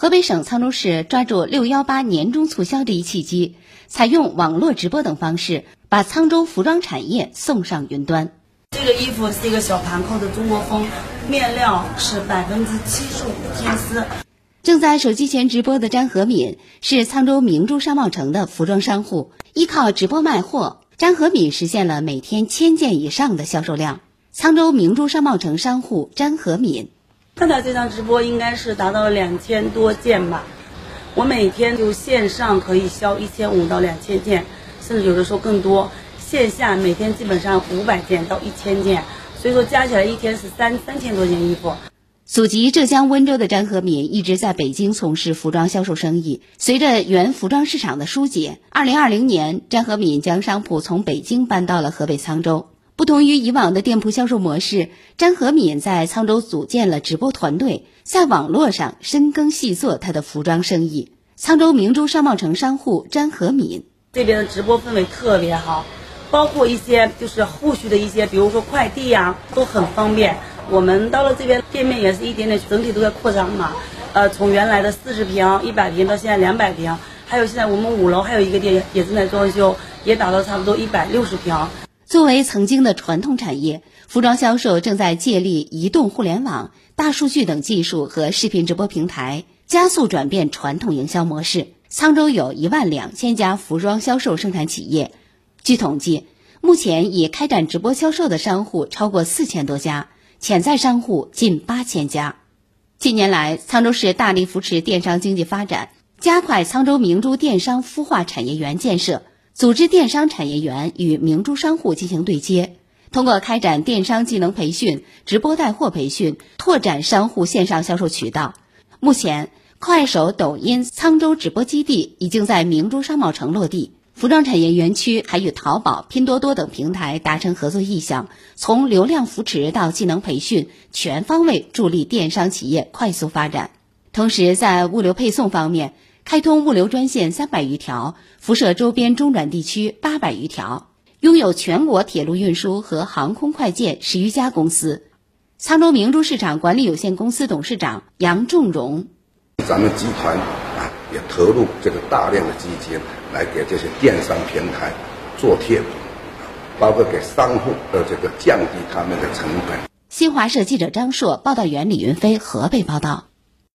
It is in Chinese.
河北省沧州市抓住六幺八年终促销这一契机，采用网络直播等方式，把沧州服装产业送上云端。这个衣服是一个小盘扣的中国风，面料是百分之七十五天丝。正在手机前直播的张和敏是沧州明珠商贸城的服装商户，依靠直播卖货，张和敏实现了每天千件以上的销售量。沧州明珠商贸城商户张和敏。看到这场直播应该是达到了两千多件吧，我每天就线上可以销一千五到两千件，甚至有的时候更多。线下每天基本上五百件到一千件，所以说加起来一天是三三千多件衣服。祖籍浙江温州的张和敏一直在北京从事服装销售生意。随着原服装市场的疏解，二零二零年，张和敏将商铺从北京搬到了河北沧州。不同于以往的店铺销售模式，张和敏在沧州组建了直播团队，在网络上深耕细作他的服装生意。沧州明珠商贸城商户张和敏这边的直播氛围特别好，包括一些就是后续的一些，比如说快递呀，都很方便。我们到了这边店面也是一点点，整体都在扩张嘛。呃，从原来的四十平、一百平到现在两百平，还有现在我们五楼还有一个店也正在装修，也达到差不多一百六十平。作为曾经的传统产业，服装销售正在借力移动互联网、大数据等技术和视频直播平台，加速转变传统营销模式。沧州有一万两千家服装销售生产企业，据统计，目前已开展直播销售的商户超过四千多家，潜在商户近八千家。近年来，沧州市大力扶持电商经济发展，加快沧州明珠电商孵化产业园建设。组织电商产业园与明珠商户进行对接，通过开展电商技能培训、直播带货培训，拓展商户线上销售渠道。目前，快手、抖音沧州直播基地已经在明珠商贸城落地，服装产业园区还与淘宝、拼多多等平台达成合作意向，从流量扶持到技能培训，全方位助力电商企业快速发展。同时，在物流配送方面，开通物流专线三百余条，辐射周边中转地区八百余条，拥有全国铁路运输和航空快件十余家公司。沧州明珠市场管理有限公司董事长杨仲荣：咱们集团啊，也投入这个大量的资金来给这些电商平台做贴补，包括给商户的这个降低他们的成本。新华社记者张硕，报道员李云飞，河北报道。